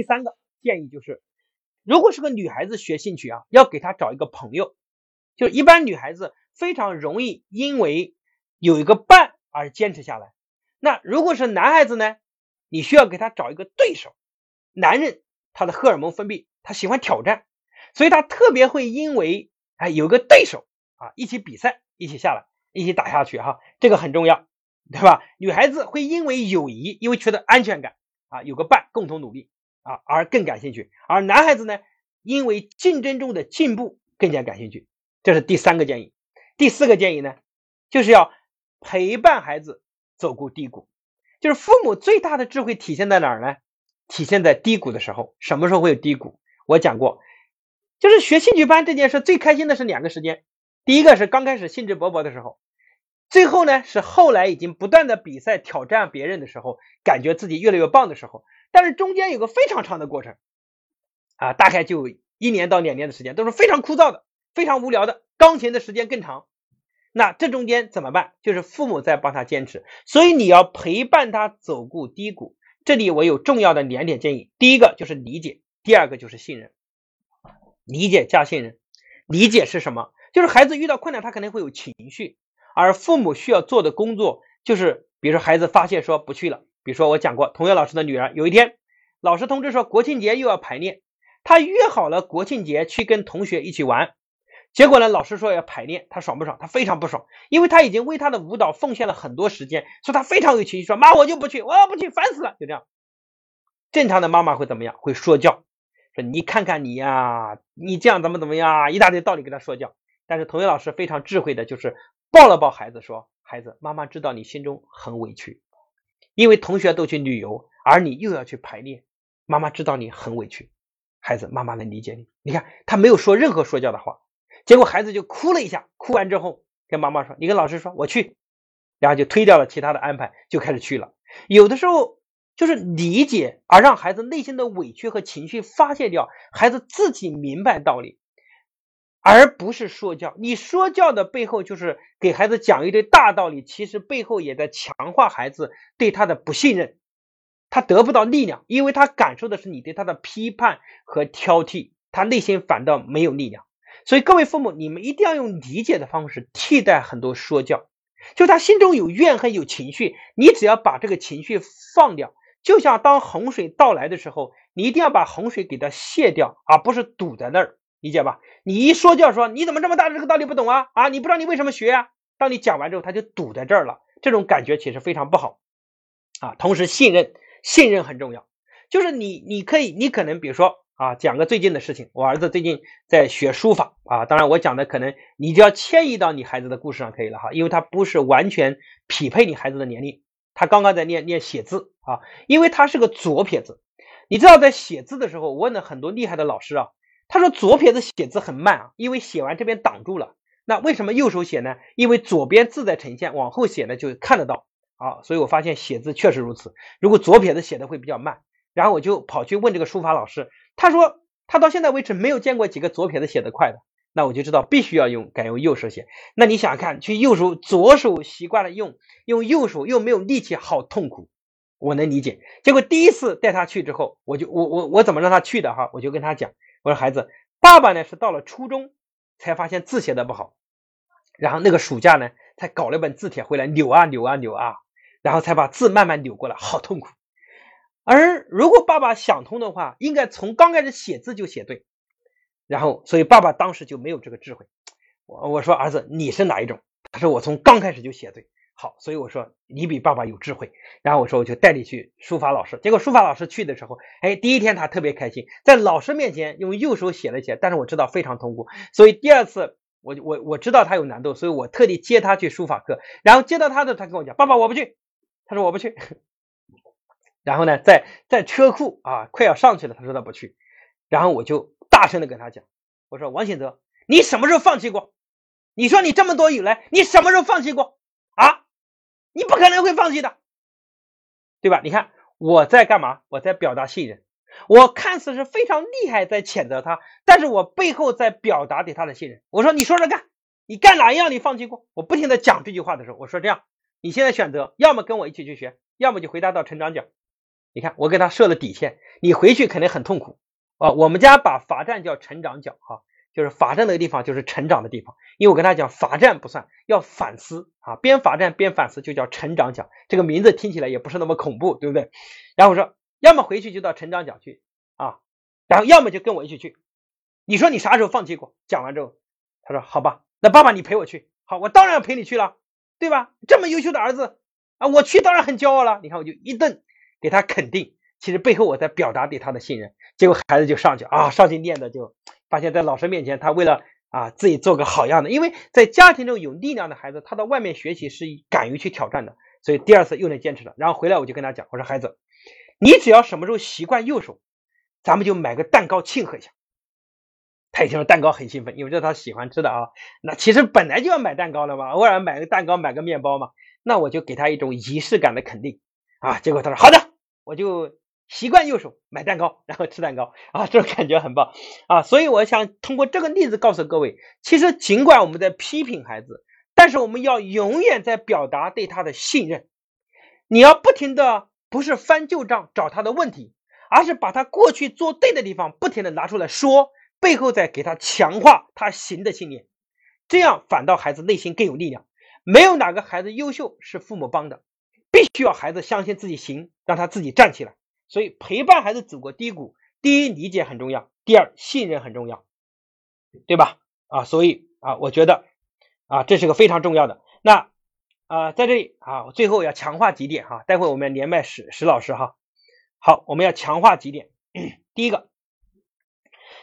第三个建议就是，如果是个女孩子学兴趣啊，要给她找一个朋友。就一般女孩子非常容易因为有一个伴而坚持下来。那如果是男孩子呢，你需要给他找一个对手。男人他的荷尔蒙分泌，他喜欢挑战，所以他特别会因为哎有个对手啊一起比赛，一起下来，一起打下去哈，这个很重要，对吧？女孩子会因为友谊，因为觉得安全感啊，有个伴共同努力啊而更感兴趣，而男孩子呢，因为竞争中的进步更加感兴趣。这是第三个建议，第四个建议呢，就是要陪伴孩子走过低谷。就是父母最大的智慧体现在哪儿呢？体现在低谷的时候。什么时候会有低谷？我讲过，就是学兴趣班这件事最开心的是两个时间。第一个是刚开始兴致勃勃的时候，最后呢是后来已经不断的比赛挑战别人的时候，感觉自己越来越棒的时候。但是中间有个非常长的过程，啊，大概就一年到两年的时间，都是非常枯燥的。非常无聊的，钢琴的时间更长。那这中间怎么办？就是父母在帮他坚持，所以你要陪伴他走过低谷。这里我有重要的两点建议：第一个就是理解，第二个就是信任。理解加信任。理解是什么？就是孩子遇到困难，他可能会有情绪，而父母需要做的工作就是，比如说孩子发现说不去了，比如说我讲过，童谣老师的女儿有一天，老师通知说国庆节又要排练，他约好了国庆节去跟同学一起玩。结果呢？老师说要排练，他爽不爽？他非常不爽，因为他已经为他的舞蹈奉献了很多时间，所以他非常有情绪，说妈我就不去，我要不去，烦死了，就这样。正常的妈妈会怎么样？会说教，说你看看你呀，你这样怎么怎么样，一大堆道理给他说教。但是童谣老师非常智慧的，就是抱了抱孩子，说孩子，妈妈知道你心中很委屈，因为同学都去旅游，而你又要去排练，妈妈知道你很委屈，孩子，妈妈能理解你。你看他没有说任何说教的话。结果孩子就哭了一下，哭完之后跟妈妈说：“你跟老师说我去。”然后就推掉了其他的安排，就开始去了。有的时候就是理解，而让孩子内心的委屈和情绪发泄掉，孩子自己明白道理，而不是说教。你说教的背后就是给孩子讲一堆大道理，其实背后也在强化孩子对他的不信任，他得不到力量，因为他感受的是你对他的批判和挑剔，他内心反倒没有力量。所以各位父母，你们一定要用理解的方式替代很多说教。就他心中有怨恨、有情绪，你只要把这个情绪放掉。就像当洪水到来的时候，你一定要把洪水给它卸掉，而不是堵在那儿，理解吧？你一说就要说你怎么这么大这个道理不懂啊？啊，你不知道你为什么学啊？当你讲完之后，他就堵在这儿了，这种感觉其实非常不好啊。同时，信任，信任很重要，就是你，你可以，你可能比如说。啊，讲个最近的事情。我儿子最近在学书法啊，当然我讲的可能你就要迁移到你孩子的故事上可以了哈，因为他不是完全匹配你孩子的年龄。他刚刚在练练写字啊，因为他是个左撇子。你知道在写字的时候，我问了很多厉害的老师啊，他说左撇子写字很慢啊，因为写完这边挡住了。那为什么右手写呢？因为左边字在呈现，往后写呢就看得到啊。所以我发现写字确实如此。如果左撇子写的会比较慢，然后我就跑去问这个书法老师。他说他到现在为止没有见过几个左撇子写的快的，那我就知道必须要用改用右手写。那你想想看，去右手左手习惯了用，用右手又没有力气，好痛苦。我能理解。结果第一次带他去之后，我就我我我怎么让他去的哈？我就跟他讲，我说孩子，爸爸呢是到了初中才发现字写的不好，然后那个暑假呢才搞了本字帖回来扭啊扭啊扭啊，然后才把字慢慢扭过来，好痛苦。而如果爸爸想通的话，应该从刚开始写字就写对，然后，所以爸爸当时就没有这个智慧。我我说儿子你是哪一种？他说我从刚开始就写对。好，所以我说你比爸爸有智慧。然后我说我就带你去书法老师。结果书法老师去的时候，哎，第一天他特别开心，在老师面前用右手写了写，但是我知道非常痛苦，所以第二次我我我知道他有难度，所以我特地接他去书法课。然后接到他的，他跟我讲爸爸我不去，他说我不去。然后呢，在在车库啊，快要上去了，他说他不去，然后我就大声的跟他讲，我说王显泽，你什么时候放弃过？你说你这么多以来，你什么时候放弃过？你不可能会放弃的，对吧？你看我在干嘛？我在表达信任，我看似是非常厉害，在谴责他，但是我背后在表达对他的信任。我说你说着干，你干哪一样你放弃过？我不停的讲这句话的时候，我说这样，你现在选择，要么跟我一起去学，要么就回答到成长角。你看，我给他设了底线，你回去肯定很痛苦啊。我们家把罚站叫成长角哈，就是罚站那个地方就是成长的地方。因为我跟他讲，罚站不算，要反思啊，边罚站边反思就叫成长角。这个名字听起来也不是那么恐怖，对不对？然后我说，要么回去就到成长角去啊，然后要么就跟我一起去。你说你啥时候放弃过？讲完之后，他说好吧，那爸爸你陪我去。好，我当然要陪你去了，对吧？这么优秀的儿子啊，我去当然很骄傲了。你看，我就一顿。给他肯定，其实背后我在表达对他的信任，结果孩子就上去啊，上去念的就发现，在老师面前，他为了啊自己做个好样的，因为在家庭中有力量的孩子，他到外面学习是敢于去挑战的，所以第二次又能坚持了。然后回来我就跟他讲，我说孩子，你只要什么时候习惯右手，咱们就买个蛋糕庆贺一下。他一听说蛋糕很兴奋，因为这是他喜欢吃的啊。那其实本来就要买蛋糕了嘛，偶尔买个蛋糕，买个面包嘛。那我就给他一种仪式感的肯定啊。结果他说好的。我就习惯右手买蛋糕，然后吃蛋糕啊，这种感觉很棒啊！所以我想通过这个例子告诉各位，其实尽管我们在批评孩子，但是我们要永远在表达对他的信任。你要不停的不是翻旧账找他的问题，而是把他过去做对的地方不停的拿出来说，背后再给他强化他行的信念，这样反倒孩子内心更有力量。没有哪个孩子优秀是父母帮的。必须要孩子相信自己行，让他自己站起来。所以陪伴孩子走过低谷，第一理解很重要，第二信任很重要，对吧？啊，所以啊，我觉得啊，这是个非常重要的。那啊，在这里啊，最后要强化几点哈。待会我们连麦石石老师哈。好，我们要强化几点。第一个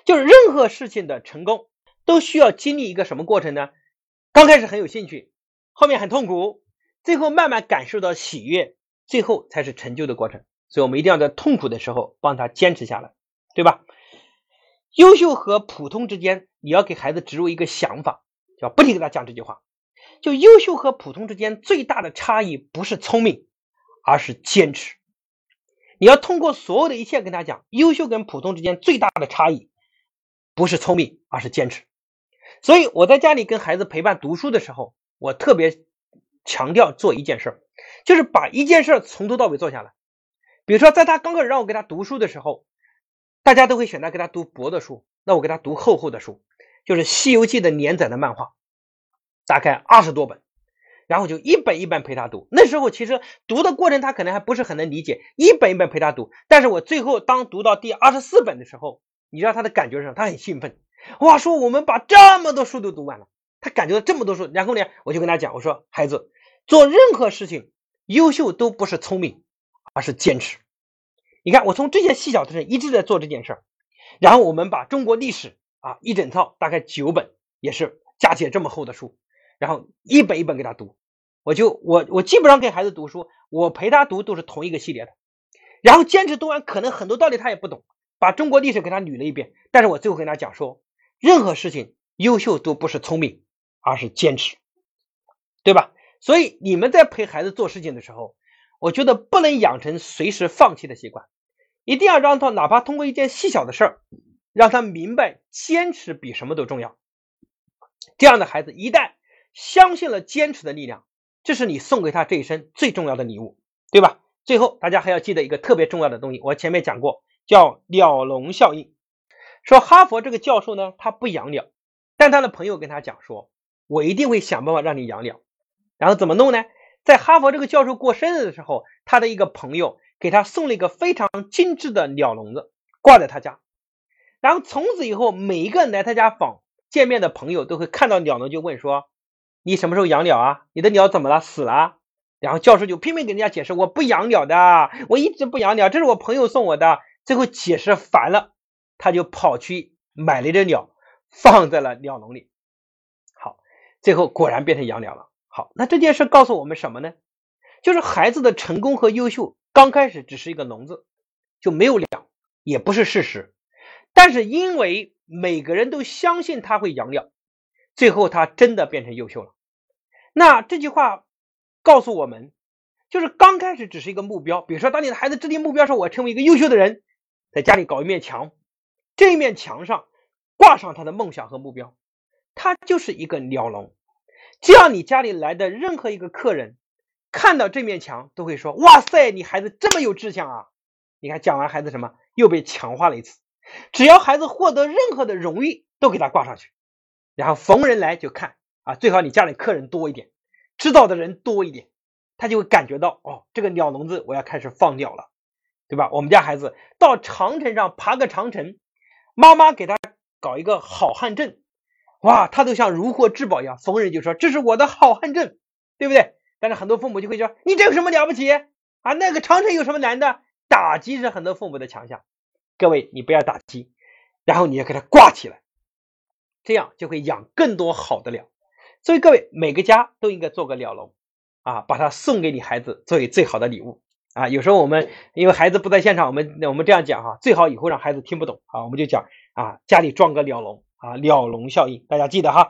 就是任何事情的成功都需要经历一个什么过程呢？刚开始很有兴趣，后面很痛苦。最后慢慢感受到喜悦，最后才是成就的过程。所以，我们一定要在痛苦的时候帮他坚持下来，对吧？优秀和普通之间，你要给孩子植入一个想法，要不停给他讲这句话：就优秀和普通之间最大的差异不是聪明，而是坚持。你要通过所有的一切跟他讲，优秀跟普通之间最大的差异不是聪明，而是坚持。所以我在家里跟孩子陪伴读书的时候，我特别。强调做一件事儿，就是把一件事儿从头到尾做下来。比如说，在他刚开始让我给他读书的时候，大家都会选择给他读薄的书，那我给他读厚厚的书，就是《西游记》的连载的漫画，大概二十多本，然后就一本一本陪他读。那时候其实读的过程他可能还不是很能理解，一本一本陪他读。但是我最后当读到第二十四本的时候，你知道他的感觉是什么？他很兴奋，哇，说我们把这么多书都读完了，他感觉到这么多书。然后呢，我就跟他讲，我说孩子。做任何事情，优秀都不是聪明，而是坚持。你看，我从这些细小的事一直在做这件事儿。然后我们把中国历史啊一整套，大概九本，也是加起来这么厚的书，然后一本一本给他读。我就我我基本上给孩子读书，我陪他读都是同一个系列的。然后坚持读完，可能很多道理他也不懂，把中国历史给他捋了一遍。但是我最后跟他讲说，任何事情优秀都不是聪明，而是坚持，对吧？所以你们在陪孩子做事情的时候，我觉得不能养成随时放弃的习惯，一定要让他哪怕通过一件细小的事儿，让他明白坚持比什么都重要。这样的孩子一旦相信了坚持的力量，这是你送给他这一生最重要的礼物，对吧？最后大家还要记得一个特别重要的东西，我前面讲过，叫鸟笼效应。说哈佛这个教授呢，他不养鸟，但他的朋友跟他讲说，我一定会想办法让你养鸟。然后怎么弄呢？在哈佛这个教授过生日的时候，他的一个朋友给他送了一个非常精致的鸟笼子，挂在他家。然后从此以后，每一个来他家访见面的朋友都会看到鸟笼就问说：“你什么时候养鸟啊？你的鸟怎么了？死了？”然后教授就拼命给人家解释：“我不养鸟的，我一直不养鸟，这是我朋友送我的。”最后解释烦了，他就跑去买了一只鸟，放在了鸟笼里。好，最后果然变成养鸟了。好，那这件事告诉我们什么呢？就是孩子的成功和优秀刚开始只是一个笼子，就没有鸟，也不是事实。但是因为每个人都相信他会养鸟，最后他真的变成优秀了。那这句话告诉我们，就是刚开始只是一个目标。比如说，当你的孩子制定目标说“我成为一个优秀的人”，在家里搞一面墙，这一面墙上挂上他的梦想和目标，它就是一个鸟笼。这样，你家里来的任何一个客人看到这面墙，都会说：“哇塞，你孩子这么有志向啊！”你看讲完孩子什么又被强化了一次。只要孩子获得任何的荣誉，都给他挂上去，然后逢人来就看啊，最好你家里客人多一点，知道的人多一点，他就会感觉到哦，这个鸟笼子我要开始放鸟了，对吧？我们家孩子到长城上爬个长城，妈妈给他搞一个好汉证，哇，他都像如获至宝一样，逢人就说这是我的好汉证，对不对？但是很多父母就会说你这有什么了不起啊？那个长城有什么难的？打击是很多父母的强项。各位，你不要打击，然后你要给它挂起来，这样就会养更多好的鸟。所以各位，每个家都应该做个鸟笼啊，把它送给你孩子作为最好的礼物啊。有时候我们因为孩子不在现场，我们我们这样讲哈，最好以后让孩子听不懂啊，我们就讲啊，家里装个鸟笼啊，鸟笼效应，大家记得哈。